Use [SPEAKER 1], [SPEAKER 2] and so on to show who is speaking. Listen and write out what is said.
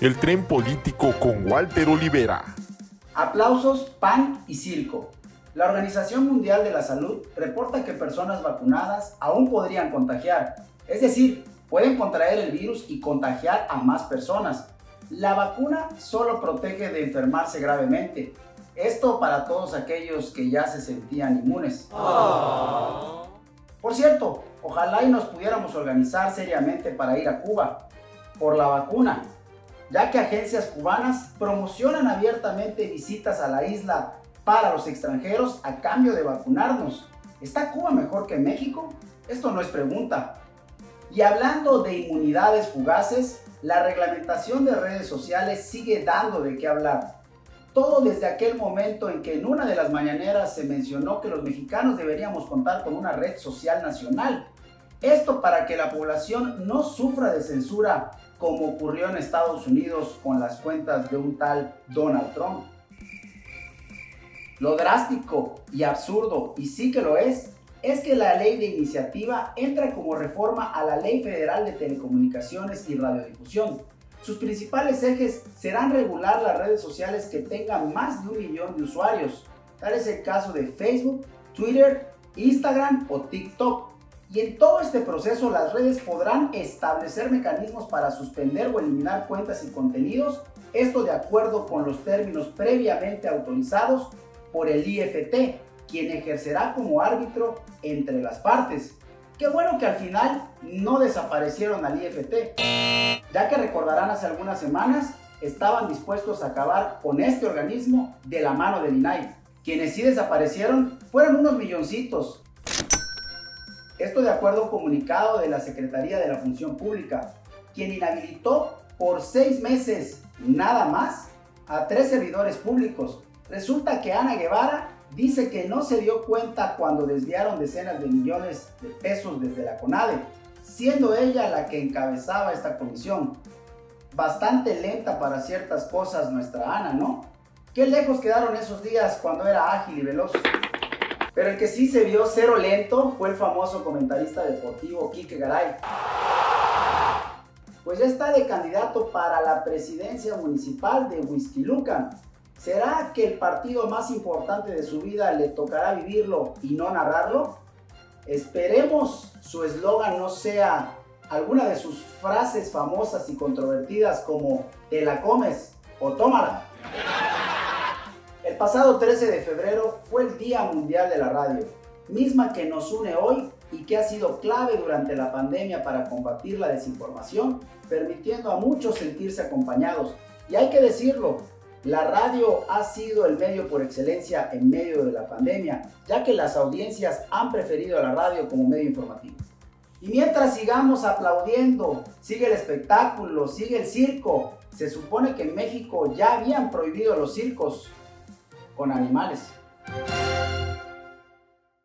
[SPEAKER 1] el tren político con Walter Olivera.
[SPEAKER 2] Aplausos, pan y circo. La Organización Mundial de la Salud reporta que personas vacunadas aún podrían contagiar, es decir, pueden contraer el virus y contagiar a más personas. La vacuna solo protege de enfermarse gravemente. Esto para todos aquellos que ya se sentían inmunes. Por cierto, ojalá y nos pudiéramos organizar seriamente para ir a Cuba por la vacuna, ya que agencias cubanas promocionan abiertamente visitas a la isla para los extranjeros a cambio de vacunarnos. ¿Está Cuba mejor que México? Esto no es pregunta. Y hablando de inmunidades fugaces, la reglamentación de redes sociales sigue dando de qué hablar. Todo desde aquel momento en que en una de las mañaneras se mencionó que los mexicanos deberíamos contar con una red social nacional. Esto para que la población no sufra de censura como ocurrió en Estados Unidos con las cuentas de un tal Donald Trump. Lo drástico y absurdo, y sí que lo es, es que la ley de iniciativa entra como reforma a la Ley Federal de Telecomunicaciones y Radiodifusión. Sus principales ejes serán regular las redes sociales que tengan más de un millón de usuarios. Tal es el caso de Facebook, Twitter, Instagram o TikTok. Y en todo este proceso las redes podrán establecer mecanismos para suspender o eliminar cuentas y contenidos, esto de acuerdo con los términos previamente autorizados por el IFT, quien ejercerá como árbitro entre las partes. Qué bueno que al final no desaparecieron al IFT, ya que recordarán hace algunas semanas estaban dispuestos a acabar con este organismo de la mano del INAI. Quienes sí desaparecieron fueron unos milloncitos. Esto de acuerdo a un comunicado de la Secretaría de la Función Pública, quien inhabilitó por seis meses nada más a tres servidores públicos. Resulta que Ana Guevara dice que no se dio cuenta cuando desviaron decenas de millones de pesos desde la CONADE, siendo ella la que encabezaba esta comisión. Bastante lenta para ciertas cosas nuestra Ana, ¿no? Qué lejos quedaron esos días cuando era ágil y veloz. Pero el que sí se vio cero lento fue el famoso comentarista deportivo Quique Garay. Pues ya está de candidato para la presidencia municipal de Huizquilucan, ¿Será que el partido más importante de su vida le tocará vivirlo y no narrarlo? Esperemos su eslogan no sea alguna de sus frases famosas y controvertidas como te la comes o tómala. El pasado 13 de febrero fue el Día Mundial de la Radio, misma que nos une hoy y que ha sido clave durante la pandemia para combatir la desinformación, permitiendo a muchos sentirse acompañados. Y hay que decirlo, la radio ha sido el medio por excelencia en medio de la pandemia, ya que las audiencias han preferido la radio como medio informativo. Y mientras sigamos aplaudiendo, sigue el espectáculo, sigue el circo, se supone que en México ya habían prohibido los circos con animales.